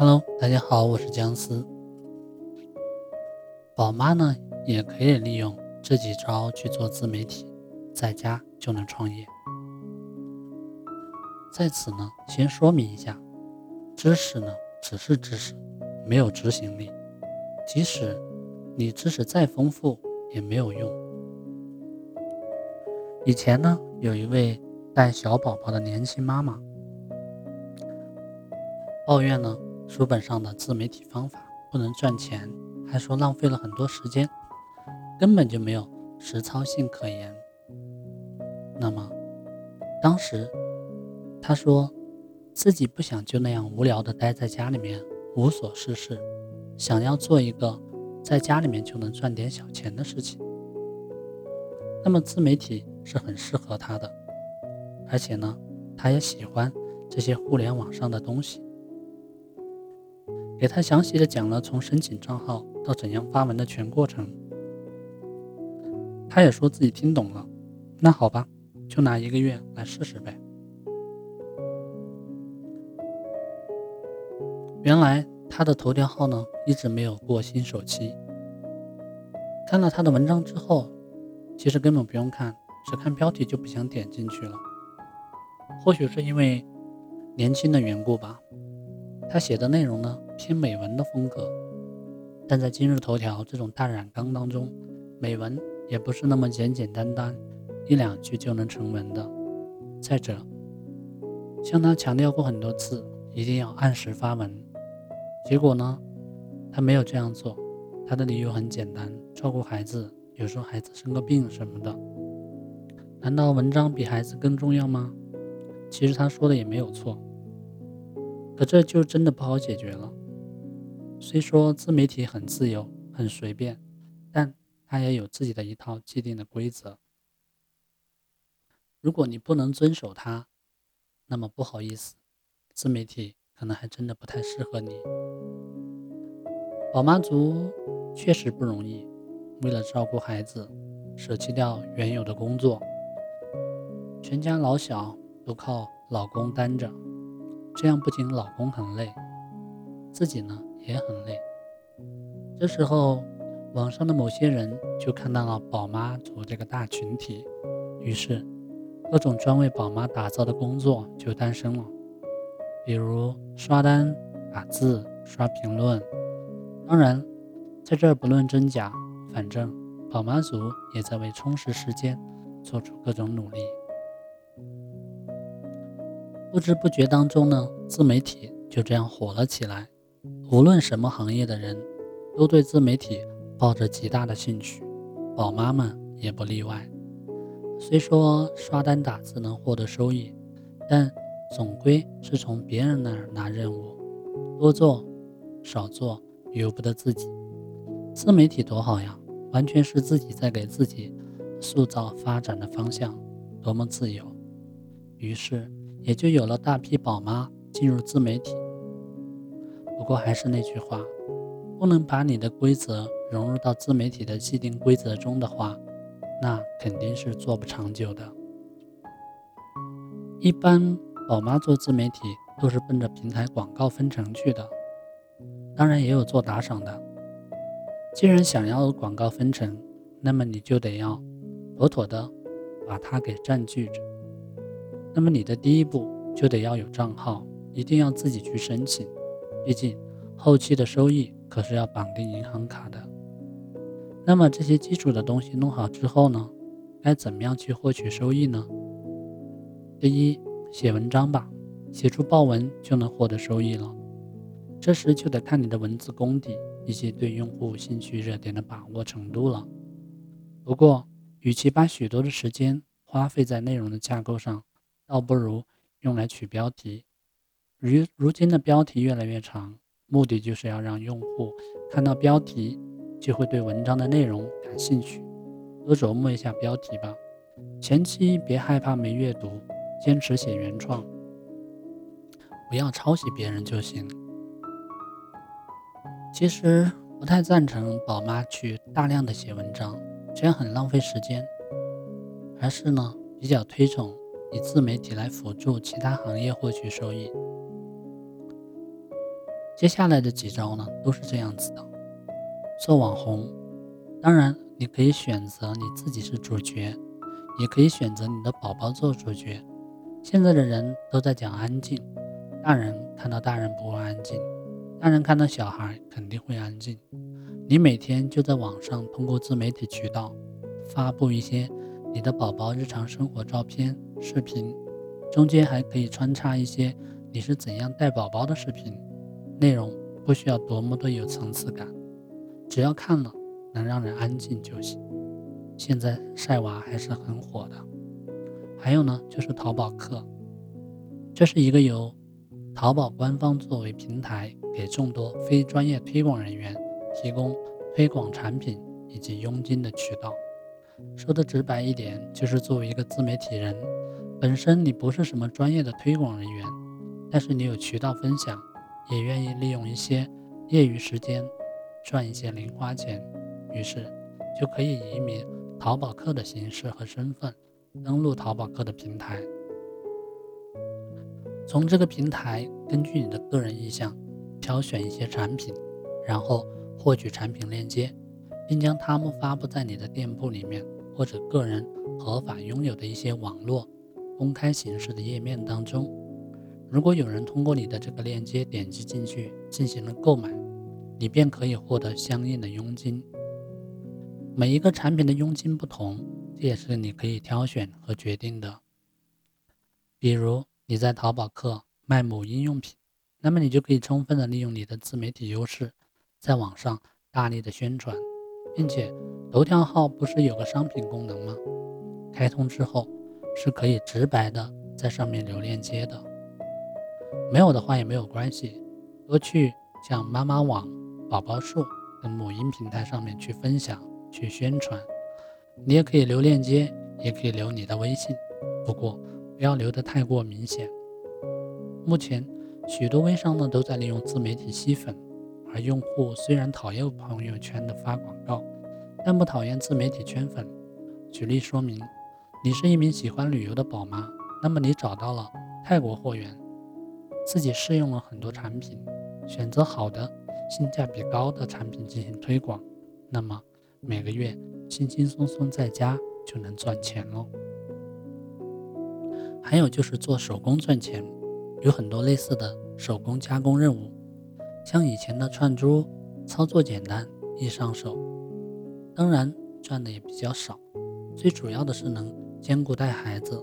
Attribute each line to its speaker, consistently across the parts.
Speaker 1: Hello，大家好，我是姜思。宝妈呢，也可以利用这几招去做自媒体，在家就能创业。在此呢，先说明一下，知识呢只是知识，没有执行力。即使你知识再丰富，也没有用。以前呢，有一位带小宝宝的年轻妈妈抱怨呢。书本上的自媒体方法不能赚钱，还说浪费了很多时间，根本就没有实操性可言。那么，当时他说自己不想就那样无聊的待在家里面无所事事，想要做一个在家里面就能赚点小钱的事情。那么自媒体是很适合他的，而且呢，他也喜欢这些互联网上的东西。给他详细的讲了从申请账号到怎样发文的全过程，他也说自己听懂了。那好吧，就拿一个月来试试呗。原来他的头条号呢一直没有过新手期。看了他的文章之后，其实根本不用看，只看标题就不想点进去了。或许是因为年轻的缘故吧。他写的内容呢偏美文的风格，但在今日头条这种大染缸当中，美文也不是那么简简单单一两句就能成文的。再者，向他强调过很多次，一定要按时发文，结果呢，他没有这样做。他的理由很简单：照顾孩子，有时候孩子生个病什么的。难道文章比孩子更重要吗？其实他说的也没有错。可这就真的不好解决了。虽说自媒体很自由、很随便，但它也有自己的一套既定的规则。如果你不能遵守它，那么不好意思，自媒体可能还真的不太适合你。宝妈族确实不容易，为了照顾孩子，舍弃掉原有的工作，全家老小都靠老公担着。这样不仅老公很累，自己呢也很累。这时候，网上的某些人就看到了宝妈族这个大群体，于是各种专为宝妈打造的工作就诞生了，比如刷单、打字、刷评论。当然，在这儿不论真假，反正宝妈族也在为充实时间做出各种努力。不知不觉当中呢，自媒体就这样火了起来。无论什么行业的人，都对自媒体抱着极大的兴趣，宝妈们也不例外。虽说刷单打字能获得收益，但总归是从别人那儿拿任务，多做少做由不得自己。自媒体多好呀，完全是自己在给自己塑造发展的方向，多么自由。于是。也就有了大批宝妈进入自媒体。不过还是那句话，不能把你的规则融入到自媒体的既定规则中的话，那肯定是做不长久的。一般宝妈做自媒体都是奔着平台广告分成去的，当然也有做打赏的。既然想要广告分成，那么你就得要妥妥的把它给占据着。那么你的第一步就得要有账号，一定要自己去申请，毕竟后期的收益可是要绑定银行卡的。那么这些基础的东西弄好之后呢，该怎么样去获取收益呢？第一，写文章吧，写出爆文就能获得收益了。这时就得看你的文字功底以及对用户兴趣热点的把握程度了。不过，与其把许多的时间花费在内容的架构上，倒不如用来取标题。如如今的标题越来越长，目的就是要让用户看到标题就会对文章的内容感兴趣。多琢磨一下标题吧。前期别害怕没阅读，坚持写原创，不要抄袭别人就行。其实不太赞成宝妈去大量的写文章，这样很浪费时间。而是呢，比较推崇。以自媒体来辅助其他行业获取收益。接下来的几招呢，都是这样子的。做网红，当然你可以选择你自己是主角，也可以选择你的宝宝做主角。现在的人都在讲安静，大人看到大人不会安静，大人看到小孩肯定会安静。你每天就在网上通过自媒体渠道发布一些你的宝宝日常生活照片、视频，中间还可以穿插一些你是怎样带宝宝的视频，内容不需要多么的有层次感，只要看了能让人安静就行。现在晒娃还是很火的。还有呢，就是淘宝客，这是一个由淘宝官方作为平台，给众多非专业推广人员提供推广产品以及佣金的渠道。说的直白一点，就是作为一个自媒体人，本身你不是什么专业的推广人员，但是你有渠道分享，也愿意利用一些业余时间赚一些零花钱，于是就可以以名淘宝客的形式和身份。登录淘宝客的平台，从这个平台根据你的个人意向挑选一些产品，然后获取产品链接，并将它们发布在你的店铺里面或者个人合法拥有的一些网络公开形式的页面当中。如果有人通过你的这个链接点击进去进行了购买，你便可以获得相应的佣金。每一个产品的佣金不同。这也是你可以挑选和决定的。比如你在淘宝客卖母婴用品，那么你就可以充分的利用你的自媒体优势，在网上大力的宣传，并且头条号不是有个商品功能吗？开通之后是可以直白的在上面留链接的。没有的话也没有关系，多去像妈妈网、宝宝树等母婴平台上面去分享、去宣传。你也可以留链接，也可以留你的微信，不过不要留得太过明显。目前许多微商呢都在利用自媒体吸粉，而用户虽然讨厌朋友圈的发广告，但不讨厌自媒体圈粉。举例说明，你是一名喜欢旅游的宝妈，那么你找到了泰国货源，自己试用了很多产品，选择好的、性价比高的产品进行推广，那么每个月。轻轻松松在家就能赚钱喽。还有就是做手工赚钱，有很多类似的手工加工任务，像以前的串珠，操作简单易上手，当然赚的也比较少。最主要的是能兼顾带孩子，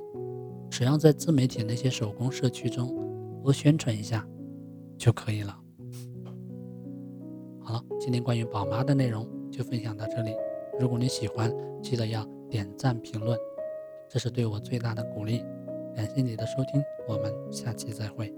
Speaker 1: 只要在自媒体那些手工社区中多宣传一下就可以了。好了，今天关于宝妈的内容就分享到这里。如果你喜欢，记得要点赞评论，这是对我最大的鼓励。感谢你的收听，我们下期再会。